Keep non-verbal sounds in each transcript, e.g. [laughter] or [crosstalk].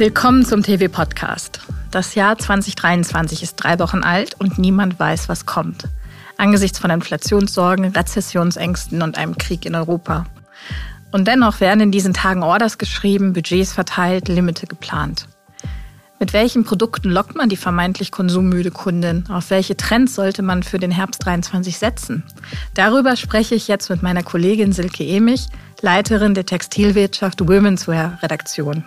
Willkommen zum TV-Podcast. Das Jahr 2023 ist drei Wochen alt und niemand weiß, was kommt. Angesichts von Inflationssorgen, Rezessionsängsten und einem Krieg in Europa. Und dennoch werden in diesen Tagen Orders geschrieben, Budgets verteilt, Limite geplant. Mit welchen Produkten lockt man die vermeintlich konsummüde Kundin? Auf welche Trends sollte man für den Herbst 23 setzen? Darüber spreche ich jetzt mit meiner Kollegin Silke Emich, Leiterin der Textilwirtschaft Women's Wear Redaktion.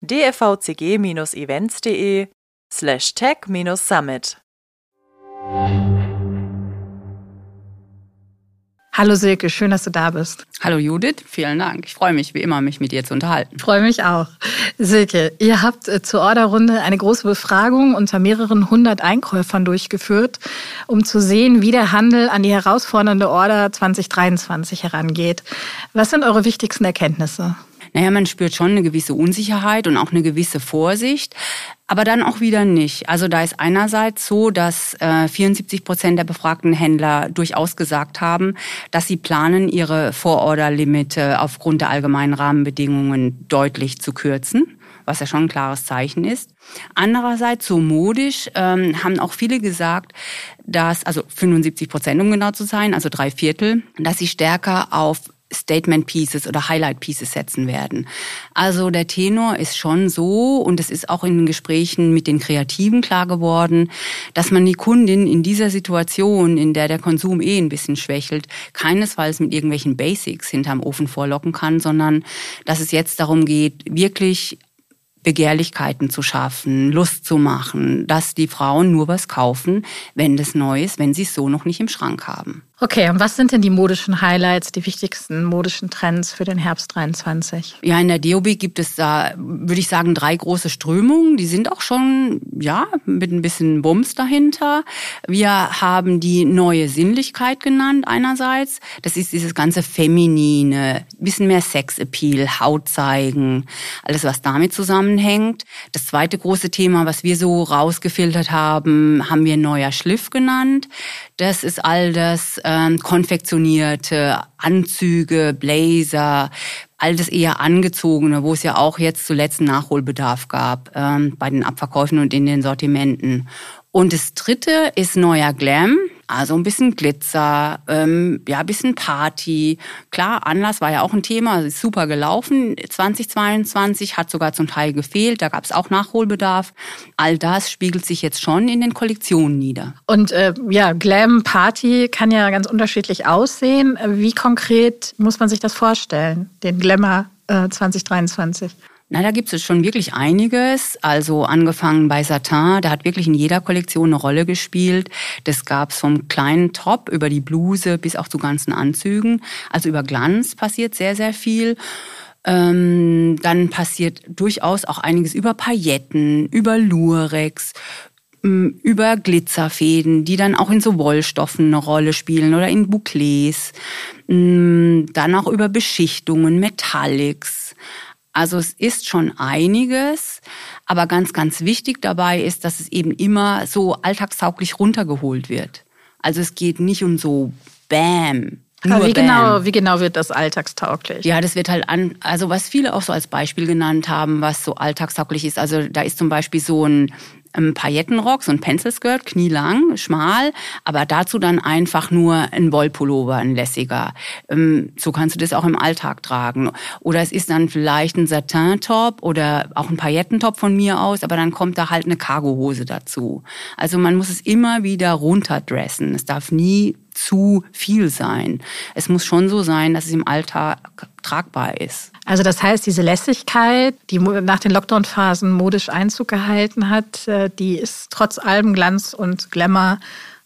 www.dfvcg-events.de slash tech-summit. Hallo Silke, schön, dass du da bist. Hallo Judith, vielen Dank. Ich freue mich wie immer, mich mit dir zu unterhalten. Freue mich auch. Silke, ihr habt äh, zur Orderrunde eine große Befragung unter mehreren hundert Einkäufern durchgeführt, um zu sehen, wie der Handel an die herausfordernde Order 2023 herangeht. Was sind eure wichtigsten Erkenntnisse? Naja, man spürt schon eine gewisse Unsicherheit und auch eine gewisse Vorsicht, aber dann auch wieder nicht. Also da ist einerseits so, dass äh, 74 Prozent der befragten Händler durchaus gesagt haben, dass sie planen, ihre Vororderlimite aufgrund der allgemeinen Rahmenbedingungen deutlich zu kürzen was ja schon ein klares Zeichen ist. Andererseits, so modisch, ähm, haben auch viele gesagt, dass, also 75 Prozent, um genau zu sein, also drei Viertel, dass sie stärker auf Statement Pieces oder Highlight Pieces setzen werden. Also der Tenor ist schon so und es ist auch in den Gesprächen mit den Kreativen klar geworden, dass man die Kundin in dieser Situation, in der der Konsum eh ein bisschen schwächelt, keinesfalls mit irgendwelchen Basics hinterm Ofen vorlocken kann, sondern dass es jetzt darum geht, wirklich Begehrlichkeiten zu schaffen, Lust zu machen, dass die Frauen nur was kaufen, wenn das neu ist, wenn sie es so noch nicht im Schrank haben. Okay, und was sind denn die modischen Highlights, die wichtigsten modischen Trends für den Herbst 23? Ja, in der DOB gibt es da, würde ich sagen, drei große Strömungen. Die sind auch schon, ja, mit ein bisschen Bums dahinter. Wir haben die neue Sinnlichkeit genannt einerseits. Das ist dieses ganze Feminine, bisschen mehr Sexappeal, Haut zeigen, alles, was damit zusammenhängt. Das zweite große Thema, was wir so rausgefiltert haben, haben wir neuer Schliff genannt. Das ist all das ähm, konfektionierte Anzüge, Blazer, all das eher angezogene, wo es ja auch jetzt zuletzt Nachholbedarf gab ähm, bei den Abverkäufen und in den Sortimenten. Und das dritte ist neuer Glam. Also ein bisschen Glitzer, ähm, ja, ein bisschen Party. Klar, Anlass war ja auch ein Thema, ist super gelaufen. 2022 hat sogar zum Teil gefehlt, da gab es auch Nachholbedarf. All das spiegelt sich jetzt schon in den Kollektionen nieder. Und äh, ja, Glam Party kann ja ganz unterschiedlich aussehen. Wie konkret muss man sich das vorstellen, den Glamour äh, 2023? Na, da gibt es schon wirklich einiges. Also angefangen bei Satin, der hat wirklich in jeder Kollektion eine Rolle gespielt. Das gab's vom kleinen Top über die Bluse bis auch zu ganzen Anzügen. Also über Glanz passiert sehr, sehr viel. Ähm, dann passiert durchaus auch einiges über Pailletten, über Lurex, ähm, über Glitzerfäden, die dann auch in so Wollstoffen eine Rolle spielen oder in Bouclés. Ähm, dann auch über Beschichtungen, Metallics. Also es ist schon einiges, aber ganz, ganz wichtig dabei ist, dass es eben immer so alltagstauglich runtergeholt wird. Also es geht nicht um so Bam, aber wie genau, wie genau wird das alltagstauglich? Ja, das wird halt an, also was viele auch so als Beispiel genannt haben, was so alltagstauglich ist. Also da ist zum Beispiel so ein ähm, Paillettenrock, so ein Pencil-Skirt, knielang, schmal, aber dazu dann einfach nur ein Wollpullover, ein lässiger. Ähm, so kannst du das auch im Alltag tragen. Oder es ist dann vielleicht ein Satin-Top oder auch ein Paillettentop von mir aus, aber dann kommt da halt eine Cargohose dazu. Also man muss es immer wieder runterdressen. Es darf nie zu viel sein. Es muss schon so sein, dass es im Alltag tragbar ist. Also das heißt, diese Lässigkeit, die nach den Lockdown-Phasen modisch Einzug gehalten hat, äh, die ist trotz allem Glanz und Glamour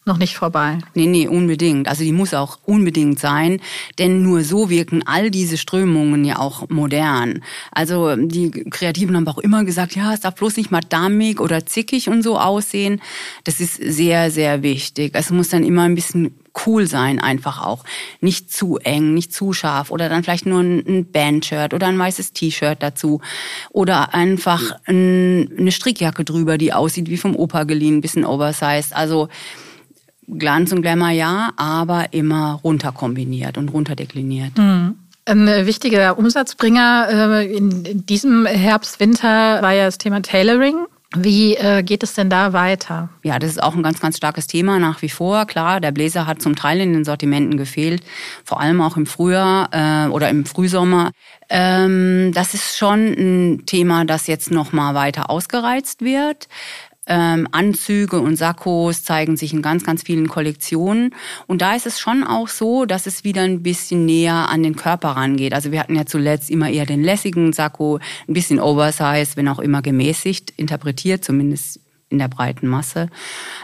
noch nicht vorbei. Nee, nee, unbedingt. Also die muss auch unbedingt sein, denn nur so wirken all diese Strömungen ja auch modern. Also die Kreativen haben auch immer gesagt, ja, es darf bloß nicht mal dammig oder zickig und so aussehen. Das ist sehr, sehr wichtig. Es muss dann immer ein bisschen cool sein einfach auch. Nicht zu eng, nicht zu scharf oder dann vielleicht nur ein Bandshirt oder ein weißes T-Shirt dazu oder einfach eine Strickjacke drüber, die aussieht wie vom Opa geliehen, ein bisschen oversized. Also Glanz und Glamour ja, aber immer runter kombiniert und runterdekliniert. Mhm. Ein wichtiger Umsatzbringer äh, in diesem Herbst, Winter war ja das Thema Tailoring. Wie äh, geht es denn da weiter? Ja, das ist auch ein ganz, ganz starkes Thema nach wie vor. Klar, der Bläser hat zum Teil in den Sortimenten gefehlt, vor allem auch im Frühjahr äh, oder im Frühsommer. Ähm, das ist schon ein Thema, das jetzt noch mal weiter ausgereizt wird. Ähm, Anzüge und Sakkos zeigen sich in ganz, ganz vielen Kollektionen. Und da ist es schon auch so, dass es wieder ein bisschen näher an den Körper rangeht. Also wir hatten ja zuletzt immer eher den lässigen Sakko, ein bisschen oversized, wenn auch immer gemäßigt interpretiert, zumindest in der breiten Masse.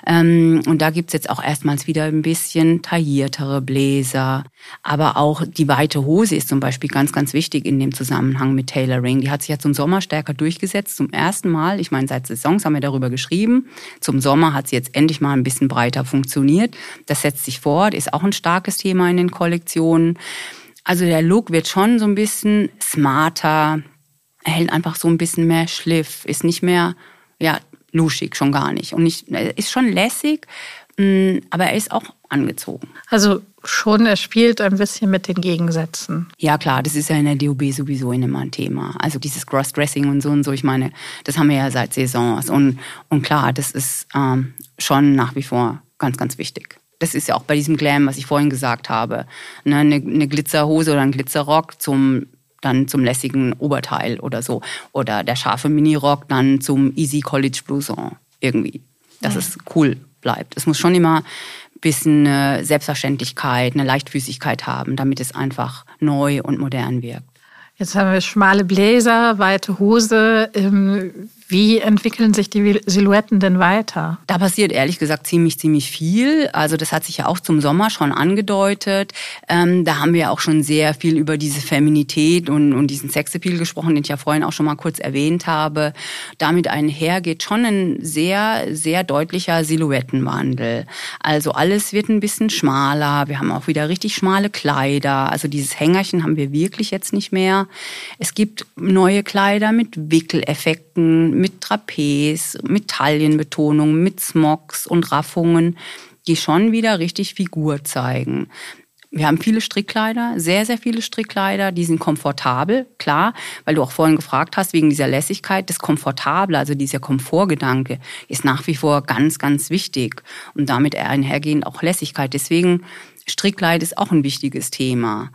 Ähm, und da gibt's jetzt auch erstmals wieder ein bisschen tailliertere Bläser. Aber auch die weite Hose ist zum Beispiel ganz, ganz wichtig in dem Zusammenhang mit Tailoring. Die hat sich ja zum Sommer stärker durchgesetzt. Zum ersten Mal, ich meine, seit Saisons haben wir darüber geschrieben. Zum Sommer hat sie jetzt endlich mal ein bisschen breiter funktioniert. Das setzt sich fort, ist auch ein starkes Thema in den Kollektionen. Also der Look wird schon so ein bisschen smarter, erhält einfach so ein bisschen mehr Schliff, ist nicht mehr ja, luschig, schon gar nicht. Und nicht, er ist schon lässig, mm, aber er ist auch angezogen. Also schon, er spielt ein bisschen mit den Gegensätzen. Ja klar, das ist ja in der DOB sowieso immer ein Thema. Also dieses Crossdressing und so und so, ich meine, das haben wir ja seit Saisons. Und, und klar, das ist ähm, schon nach wie vor ganz, ganz wichtig. Das ist ja auch bei diesem Glam, was ich vorhin gesagt habe. Ne, eine, eine Glitzerhose oder ein Glitzerrock zum dann zum lässigen Oberteil oder so. Oder der scharfe Minirock dann zum Easy College Blouson irgendwie. Dass ja. es cool bleibt. Es muss schon immer ein bisschen Selbstverständlichkeit, eine Leichtfüßigkeit haben, damit es einfach neu und modern wirkt. Jetzt haben wir schmale Bläser, weite Hose. Ähm, wie entwickeln sich die Silhouetten denn weiter? Da passiert ehrlich gesagt ziemlich, ziemlich viel. Also das hat sich ja auch zum Sommer schon angedeutet. Ähm, da haben wir auch schon sehr viel über diese Feminität und, und diesen Sexappeal gesprochen, den ich ja vorhin auch schon mal kurz erwähnt habe. Damit einher geht schon ein sehr, sehr deutlicher Silhouettenwandel. Also alles wird ein bisschen schmaler. Wir haben auch wieder richtig schmale Kleider. Also dieses Hängerchen haben wir wirklich jetzt nicht mehr. Es gibt neue Kleider mit Wickeleffekten mit Trapez, mit Taillenbetonung, mit Smocks und Raffungen, die schon wieder richtig Figur zeigen. Wir haben viele Strickkleider, sehr, sehr viele Strickkleider, die sind komfortabel, klar, weil du auch vorhin gefragt hast, wegen dieser Lässigkeit, das Komfortable, also dieser Komfortgedanke, ist nach wie vor ganz, ganz wichtig und damit einhergehend auch Lässigkeit. Deswegen Strickkleid ist auch ein wichtiges Thema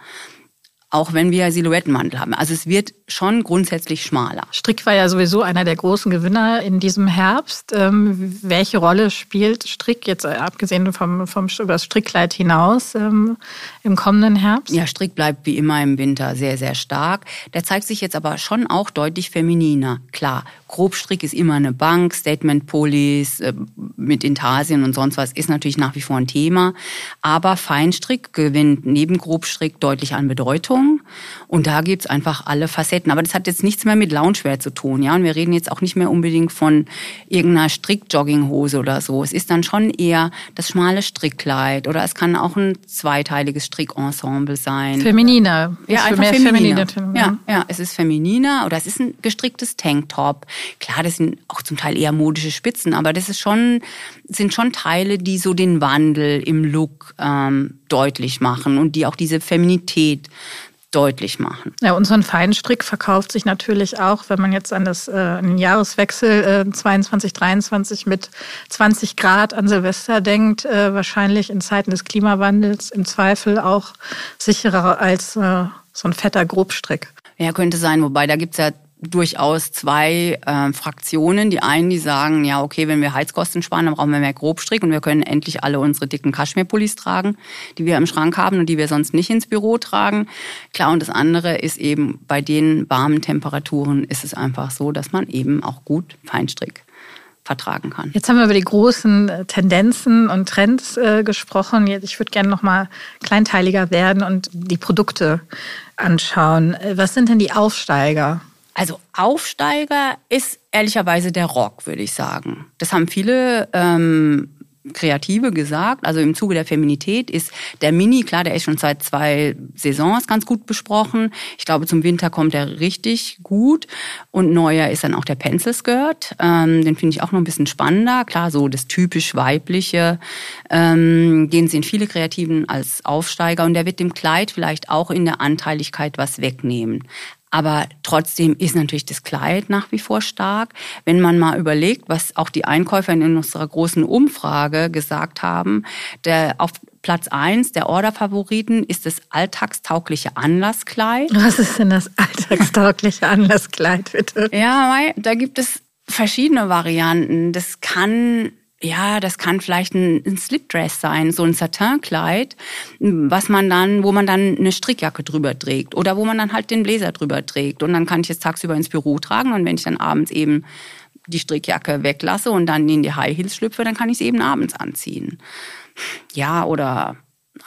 auch wenn wir Silhouettenwandel haben. Also es wird schon grundsätzlich schmaler. Strick war ja sowieso einer der großen Gewinner in diesem Herbst. Ähm, welche Rolle spielt Strick jetzt äh, abgesehen vom, vom über das Strickkleid hinaus ähm, im kommenden Herbst? Ja, Strick bleibt wie immer im Winter sehr, sehr stark. Der zeigt sich jetzt aber schon auch deutlich femininer. Klar, Grobstrick ist immer eine Bank, Statement Pullis äh, mit Intarsien und sonst was ist natürlich nach wie vor ein Thema. Aber Feinstrick gewinnt neben Grobstrick deutlich an Bedeutung. Kleidung. Und da gibt's einfach alle Facetten. Aber das hat jetzt nichts mehr mit Loungewear zu tun. Ja? Und wir reden jetzt auch nicht mehr unbedingt von irgendeiner Strickjogginghose oder so. Es ist dann schon eher das schmale Strickkleid oder es kann auch ein zweiteiliges Strickensemble sein. Femininer. Ja, einfach mehr femininer. femininer. Ja, ja, es ist femininer oder es ist ein gestricktes Tanktop. Klar, das sind auch zum Teil eher modische Spitzen, aber das ist schon, sind schon Teile, die so den Wandel im Look ähm, deutlich machen und die auch diese Feminität deutlich machen. Ja, unseren Feinstrick verkauft sich natürlich auch, wenn man jetzt an, das, äh, an den Jahreswechsel äh, 22, 23 mit 20 Grad an Silvester denkt, äh, wahrscheinlich in Zeiten des Klimawandels im Zweifel auch sicherer als äh, so ein fetter Grobstrick. Ja, könnte sein, wobei da gibt's ja durchaus zwei äh, Fraktionen. Die einen, die sagen, ja, okay, wenn wir Heizkosten sparen, dann brauchen wir mehr Grobstrick und wir können endlich alle unsere dicken Kaschmirpullis tragen, die wir im Schrank haben und die wir sonst nicht ins Büro tragen. Klar, und das andere ist eben, bei den warmen Temperaturen ist es einfach so, dass man eben auch gut Feinstrick vertragen kann. Jetzt haben wir über die großen äh, Tendenzen und Trends äh, gesprochen. Ich würde gerne noch mal kleinteiliger werden und die Produkte anschauen. Äh, was sind denn die Aufsteiger? Also Aufsteiger ist ehrlicherweise der Rock, würde ich sagen. Das haben viele ähm, Kreative gesagt. Also im Zuge der Feminität ist der Mini, klar, der ist schon seit zwei Saisons ganz gut besprochen. Ich glaube, zum Winter kommt er richtig gut. Und neuer ist dann auch der Pencil Skirt. Ähm, den finde ich auch noch ein bisschen spannender. Klar, so das typisch weibliche. Ähm, den sehen viele Kreativen als Aufsteiger. Und der wird dem Kleid vielleicht auch in der Anteiligkeit was wegnehmen. Aber trotzdem ist natürlich das Kleid nach wie vor stark. Wenn man mal überlegt, was auch die Einkäufer in unserer großen Umfrage gesagt haben, der auf Platz eins der Orderfavoriten ist das alltagstaugliche Anlasskleid. Was ist denn das alltagstaugliche [laughs] Anlasskleid, bitte? Ja, da gibt es verschiedene Varianten. Das kann ja, das kann vielleicht ein, ein Slipdress sein, so ein Satinkleid, was man dann, wo man dann eine Strickjacke drüber trägt oder wo man dann halt den Bläser drüber trägt und dann kann ich es tagsüber ins Büro tragen und wenn ich dann abends eben die Strickjacke weglasse und dann in die High Heels schlüpfe, dann kann ich es eben abends anziehen. Ja, oder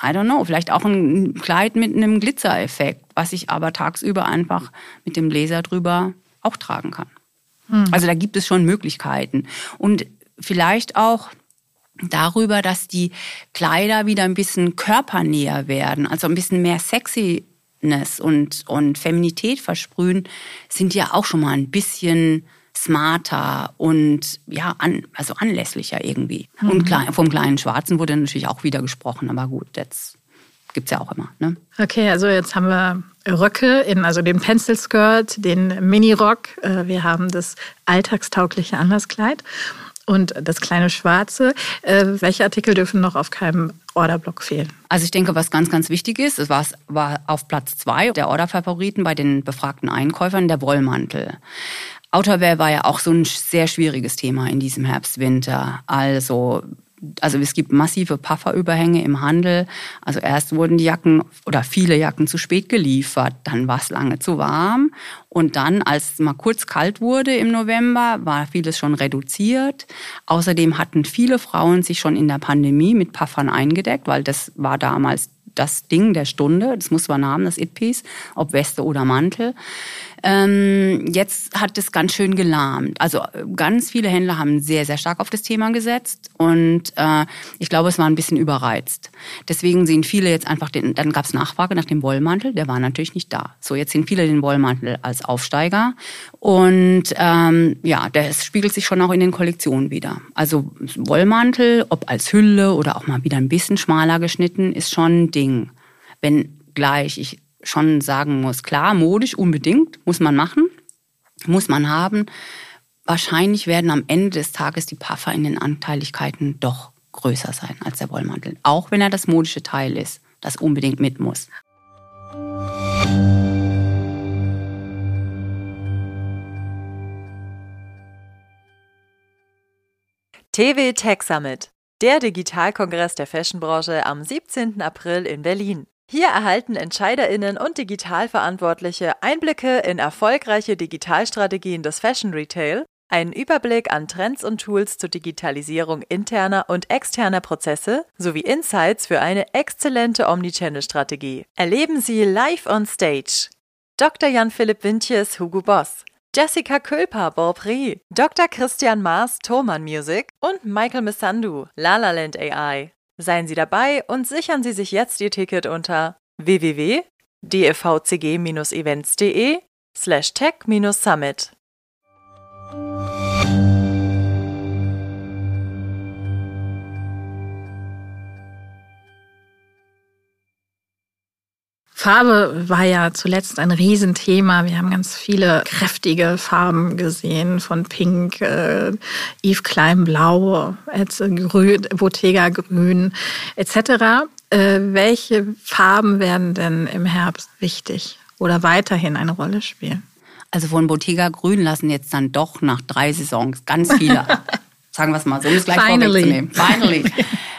I don't know, vielleicht auch ein Kleid mit einem Glitzereffekt, was ich aber tagsüber einfach mit dem Bläser drüber auch tragen kann. Hm. Also da gibt es schon Möglichkeiten. Und vielleicht auch darüber, dass die Kleider wieder ein bisschen körpernäher werden, also ein bisschen mehr Sexiness und, und Feminität versprühen, sind ja auch schon mal ein bisschen smarter und ja, an, also anlässlicher irgendwie. Mhm. Und klein, vom kleinen Schwarzen wurde natürlich auch wieder gesprochen, aber gut, das gibt's ja auch immer. Ne? Okay, also jetzt haben wir Röcke in, also den Pencil Skirt, den Mini-Rock, äh, wir haben das alltagstaugliche Anlasskleid und das kleine Schwarze. Äh, welche Artikel dürfen noch auf keinem Orderblock fehlen? Also ich denke, was ganz, ganz wichtig ist, es war, war auf Platz zwei der Orderfavoriten bei den befragten Einkäufern der Wollmantel. Outerwear war ja auch so ein sehr schwieriges Thema in diesem Herbst, Winter. Also also es gibt massive Pufferüberhänge im Handel. Also erst wurden die Jacken oder viele Jacken zu spät geliefert, dann war es lange zu warm und dann, als es mal kurz kalt wurde im November, war vieles schon reduziert. Außerdem hatten viele Frauen sich schon in der Pandemie mit Puffern eingedeckt, weil das war damals das Ding der Stunde. Das muss man haben, das It-Piece, ob Weste oder Mantel. Ähm, jetzt hat es ganz schön gelahmt. Also ganz viele Händler haben sehr, sehr stark auf das Thema gesetzt und äh, ich glaube, es war ein bisschen überreizt. Deswegen sehen viele jetzt einfach den, dann gab es Nachfrage nach dem Wollmantel, der war natürlich nicht da. So, jetzt sehen viele den Wollmantel als Aufsteiger und ähm, ja, das spiegelt sich schon auch in den Kollektionen wieder. Also Wollmantel, ob als Hülle oder auch mal wieder ein bisschen schmaler geschnitten, ist schon ein Ding. Wenn gleich ich schon sagen muss, klar, modisch unbedingt, muss man machen, muss man haben. Wahrscheinlich werden am Ende des Tages die Puffer in den Anteiligkeiten doch größer sein als der Wollmantel. Auch wenn er das modische Teil ist, das unbedingt mit muss. TV Tech Summit, der Digitalkongress der Fashionbranche am 17. April in Berlin. Hier erhalten Entscheiderinnen und Digitalverantwortliche Einblicke in erfolgreiche Digitalstrategien des Fashion Retail, einen Überblick an Trends und Tools zur Digitalisierung interner und externer Prozesse sowie Insights für eine exzellente Omnichannel-Strategie. Erleben Sie live on stage Dr. Jan-Philipp Wintjes, Hugo Boss, Jessica Külper, Borprix, Dr. Christian Maas, Thoman Music und Michael Missandu, Lalaland AI. Seien Sie dabei und sichern Sie sich jetzt Ihr Ticket unter www.dfvcg-events.de slash tech-summit. Farbe war ja zuletzt ein Riesenthema. Wir haben ganz viele kräftige Farben gesehen, von Pink, äh, Yves Klein Blau, äh, Grün, Bottega Grün etc. Äh, welche Farben werden denn im Herbst wichtig oder weiterhin eine Rolle spielen? Also von Bottega Grün lassen jetzt dann doch nach drei Saisons ganz viele [laughs] sagen wir es mal so, um es gleich Finally. vorwegzunehmen. Finally. [laughs]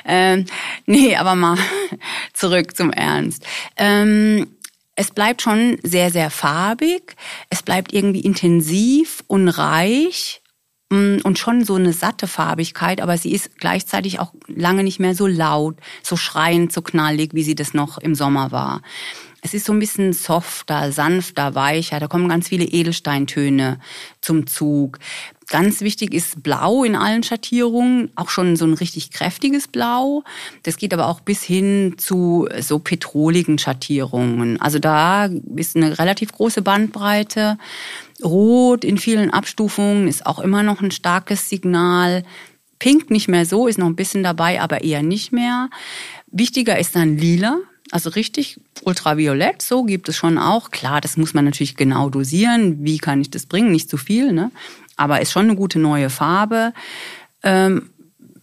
ähm, [laughs] nee, aber mal [laughs] zurück zum Ernst. Ähm, es bleibt schon sehr, sehr farbig. Es bleibt irgendwie intensiv und reich mm, und schon so eine satte Farbigkeit, aber sie ist gleichzeitig auch lange nicht mehr so laut, so schreiend, so knallig, wie sie das noch im Sommer war. Es ist so ein bisschen softer, sanfter, weicher. Da kommen ganz viele Edelsteintöne zum Zug. Ganz wichtig ist Blau in allen Schattierungen, auch schon so ein richtig kräftiges Blau. Das geht aber auch bis hin zu so petroligen Schattierungen. Also da ist eine relativ große Bandbreite. Rot in vielen Abstufungen ist auch immer noch ein starkes Signal. Pink nicht mehr so, ist noch ein bisschen dabei, aber eher nicht mehr. Wichtiger ist dann Lila. Also richtig ultraviolett, so gibt es schon auch. Klar, das muss man natürlich genau dosieren. Wie kann ich das bringen? Nicht zu viel, ne? Aber ist schon eine gute neue Farbe. Ähm,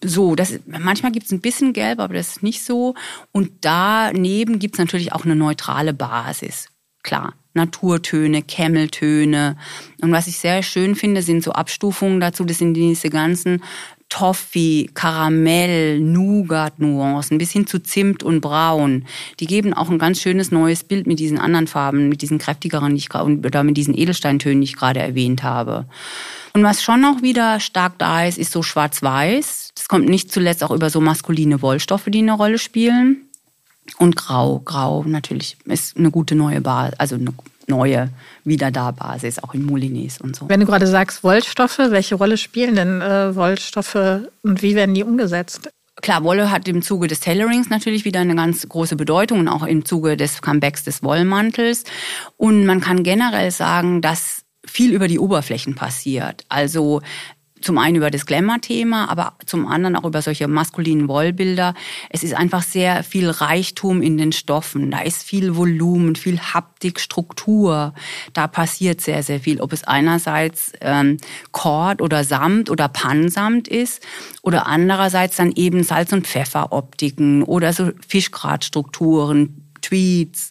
so, das, manchmal gibt es ein bisschen Gelb, aber das ist nicht so. Und daneben gibt es natürlich auch eine neutrale Basis. Klar, Naturtöne, Kämmeltöne. Und was ich sehr schön finde, sind so Abstufungen dazu. Das sind diese ganzen Toffee, Karamell, Nougat-Nuancen bis hin zu Zimt und Braun. Die geben auch ein ganz schönes neues Bild mit diesen anderen Farben, mit diesen kräftigeren, die ich, oder mit diesen Edelsteintönen, die ich gerade erwähnt habe. Und was schon noch wieder stark da ist, ist so schwarz-weiß. Das kommt nicht zuletzt auch über so maskuline Wollstoffe, die eine Rolle spielen. Und grau, grau natürlich ist eine gute neue Basis, also eine neue wieder da Basis, auch in Moulinets und so. Wenn du gerade sagst Wollstoffe, welche Rolle spielen denn äh, Wollstoffe und wie werden die umgesetzt? Klar, Wolle hat im Zuge des Tailorings natürlich wieder eine ganz große Bedeutung und auch im Zuge des Comebacks des Wollmantels. Und man kann generell sagen, dass viel über die Oberflächen passiert. Also zum einen über das Glamour-Thema, aber zum anderen auch über solche maskulinen Wollbilder. Es ist einfach sehr viel Reichtum in den Stoffen. Da ist viel Volumen, viel Haptik, Struktur. Da passiert sehr, sehr viel. Ob es einerseits ähm, Kord oder Samt oder Pannsamt ist oder andererseits dann eben Salz- und Pfefferoptiken oder so Fischgratstrukturen, Tweets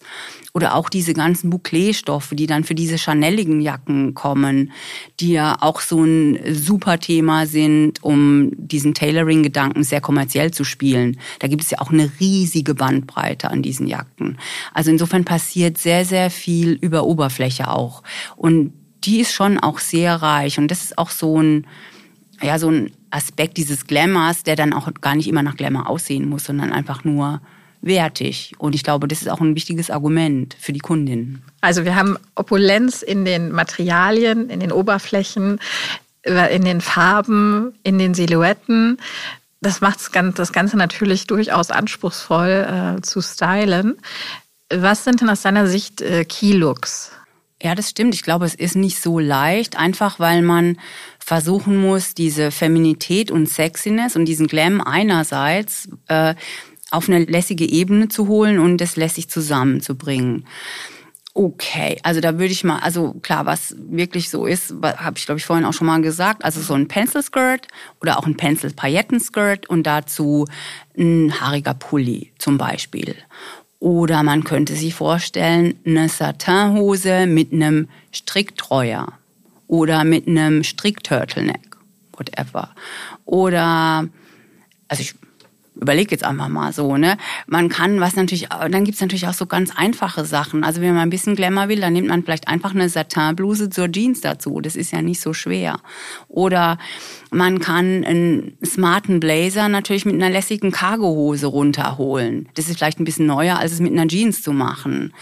oder auch diese ganzen Bouclé-Stoffe, die dann für diese chaneligen Jacken kommen, die ja auch so ein super Thema sind, um diesen Tailoring-Gedanken sehr kommerziell zu spielen. Da gibt es ja auch eine riesige Bandbreite an diesen Jacken. Also insofern passiert sehr, sehr viel über Oberfläche auch. Und die ist schon auch sehr reich. Und das ist auch so ein, ja, so ein Aspekt dieses Glamours, der dann auch gar nicht immer nach Glamour aussehen muss, sondern einfach nur wertig. Und ich glaube, das ist auch ein wichtiges Argument für die Kundin. Also wir haben Opulenz in den Materialien, in den Oberflächen, äh, in den Farben, in den Silhouetten. Das macht das Ganze natürlich durchaus anspruchsvoll äh, zu stylen. Was sind denn aus deiner Sicht äh, Keylooks? Ja, das stimmt. Ich glaube, es ist nicht so leicht, einfach weil man versuchen muss, diese Feminität und Sexiness und diesen Glam einerseits äh, auf eine lässige Ebene zu holen und das lässig zusammenzubringen. Okay, also da würde ich mal, also klar, was wirklich so ist, habe ich glaube ich vorhin auch schon mal gesagt, also so ein Pencil Skirt oder auch ein Pencil Pailletten Skirt und dazu ein haariger Pulli zum Beispiel. Oder man könnte sich vorstellen, eine Satinhose mit einem Stricktreuer oder mit einem Strickturtleneck, whatever. Oder, also ich überleg jetzt einfach mal so, ne? Man kann was natürlich, dann gibt's natürlich auch so ganz einfache Sachen. Also wenn man ein bisschen Glamour will, dann nimmt man vielleicht einfach eine Satinbluse zur Jeans dazu. Das ist ja nicht so schwer. Oder man kann einen smarten Blazer natürlich mit einer lässigen Cargohose runterholen. Das ist vielleicht ein bisschen neuer, als es mit einer Jeans zu machen.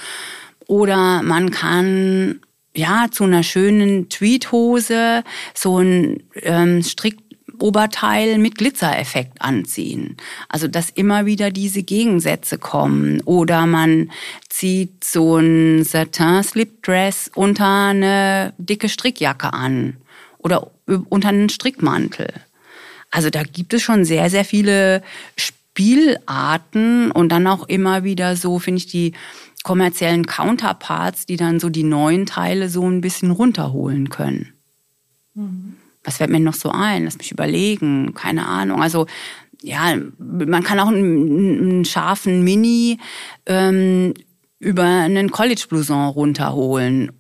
Oder man kann ja zu einer schönen Tweethose so ein ähm, Strick Oberteil mit Glitzereffekt anziehen. Also dass immer wieder diese Gegensätze kommen. Oder man zieht so ein Satin Slipdress unter eine dicke Strickjacke an oder unter einen Strickmantel. Also da gibt es schon sehr, sehr viele Spielarten und dann auch immer wieder so, finde ich, die kommerziellen Counterparts, die dann so die neuen Teile so ein bisschen runterholen können. Mhm was fällt mir noch so ein? Lass mich überlegen. Keine Ahnung. Also ja, man kann auch einen, einen scharfen Mini ähm, über einen College-Blouson runterholen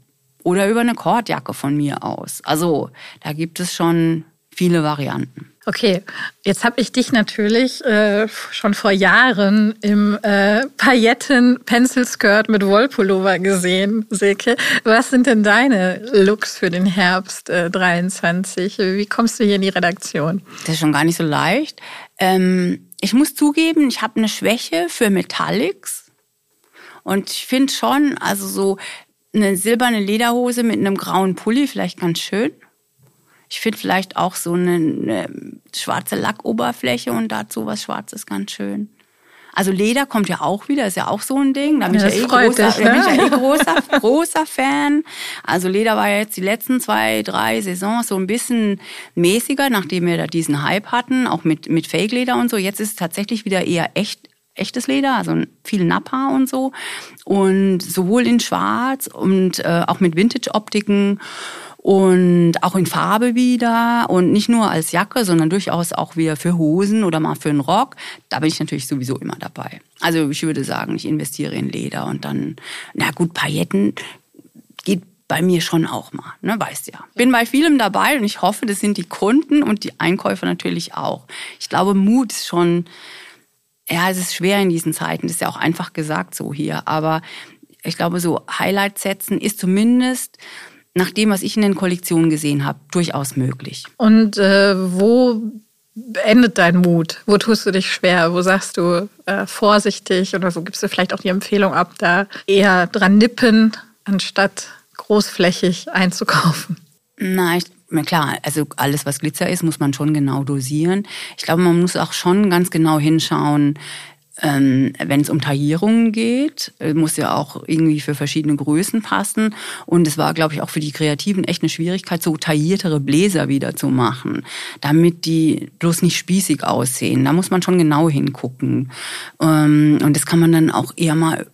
oder über eine Kordjacke von mir aus. Also da gibt es schon viele Varianten. Okay, jetzt habe ich dich natürlich äh, schon vor Jahren im äh, Pailletten-Pencil-Skirt mit Wollpullover gesehen, Silke. Was sind denn deine Looks für den Herbst äh, 23? Wie kommst du hier in die Redaktion? Das ist schon gar nicht so leicht. Ähm, ich muss zugeben, ich habe eine Schwäche für Metallics. Und ich finde schon, also so eine silberne Lederhose mit einem grauen Pulli vielleicht ganz schön. Ich finde vielleicht auch so eine, eine, schwarze Lackoberfläche und dazu was Schwarzes ganz schön. Also Leder kommt ja auch wieder, ist ja auch so ein Ding. Da bin, ja, ich, ja eh großer, dich, ne? da bin ich ja eh [laughs] großer, großer Fan. Also Leder war ja jetzt die letzten zwei, drei Saisons so ein bisschen mäßiger, nachdem wir da diesen Hype hatten, auch mit, mit Fake-Leder und so. Jetzt ist es tatsächlich wieder eher echt echtes Leder, also viel Nappa und so. Und sowohl in Schwarz und äh, auch mit Vintage-Optiken und auch in Farbe wieder und nicht nur als Jacke, sondern durchaus auch wieder für Hosen oder mal für einen Rock. Da bin ich natürlich sowieso immer dabei. Also ich würde sagen, ich investiere in Leder und dann, na gut, Pailletten geht bei mir schon auch mal, ne, weißt ja. Bin bei vielem dabei und ich hoffe, das sind die Kunden und die Einkäufer natürlich auch. Ich glaube, Mut ist schon, ja, es ist schwer in diesen Zeiten, das ist ja auch einfach gesagt so hier, aber ich glaube, so Highlights setzen ist zumindest nach dem, was ich in den Kollektionen gesehen habe, durchaus möglich. Und äh, wo endet dein Mut? Wo tust du dich schwer? Wo sagst du äh, vorsichtig oder so gibst du vielleicht auch die Empfehlung ab, da eher dran nippen, anstatt großflächig einzukaufen? Na, ich, klar, also alles, was Glitzer ist, muss man schon genau dosieren. Ich glaube, man muss auch schon ganz genau hinschauen, ähm, wenn es um Taillierungen geht, äh, muss ja auch irgendwie für verschiedene Größen passen. Und es war, glaube ich, auch für die Kreativen echt eine Schwierigkeit, so tailliertere Bläser wieder zu machen, damit die bloß nicht spießig aussehen. Da muss man schon genau hingucken. Ähm, und das kann man dann auch eher mal,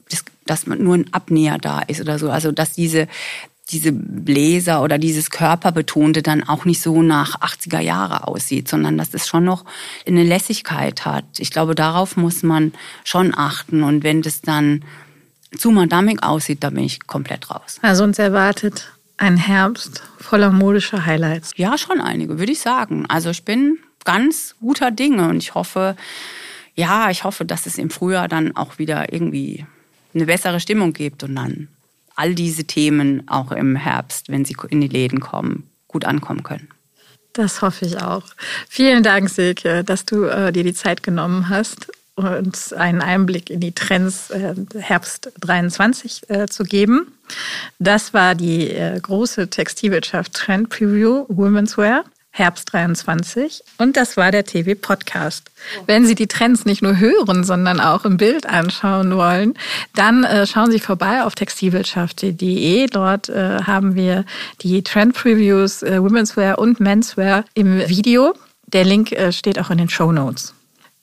dass man nur ein Abnäher da ist oder so. Also dass diese diese Bläser oder dieses Körperbetonte dann auch nicht so nach 80er Jahre aussieht, sondern dass es schon noch eine Lässigkeit hat. Ich glaube, darauf muss man schon achten. Und wenn das dann zu madamig aussieht, dann bin ich komplett raus. Also uns erwartet ein Herbst voller modischer Highlights. Ja, schon einige, würde ich sagen. Also ich bin ganz guter Dinge und ich hoffe, ja, ich hoffe, dass es im Frühjahr dann auch wieder irgendwie eine bessere Stimmung gibt und dann all diese Themen auch im Herbst, wenn sie in die Läden kommen, gut ankommen können. Das hoffe ich auch. Vielen Dank, Silke, dass du äh, dir die Zeit genommen hast, uns einen Einblick in die Trends äh, Herbst 23 äh, zu geben. Das war die äh, große Textilwirtschaft Trend Preview Women's Wear. Herbst 23. Und das war der TV-Podcast. Wenn Sie die Trends nicht nur hören, sondern auch im Bild anschauen wollen, dann äh, schauen Sie vorbei auf textilwirtschaft.de. Dort äh, haben wir die Trend-Previews äh, Women's Wear und Menswear im Video. Der Link äh, steht auch in den Show Notes.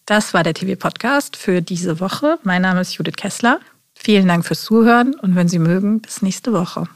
Das war der TV-Podcast für diese Woche. Mein Name ist Judith Kessler. Vielen Dank fürs Zuhören und wenn Sie mögen, bis nächste Woche.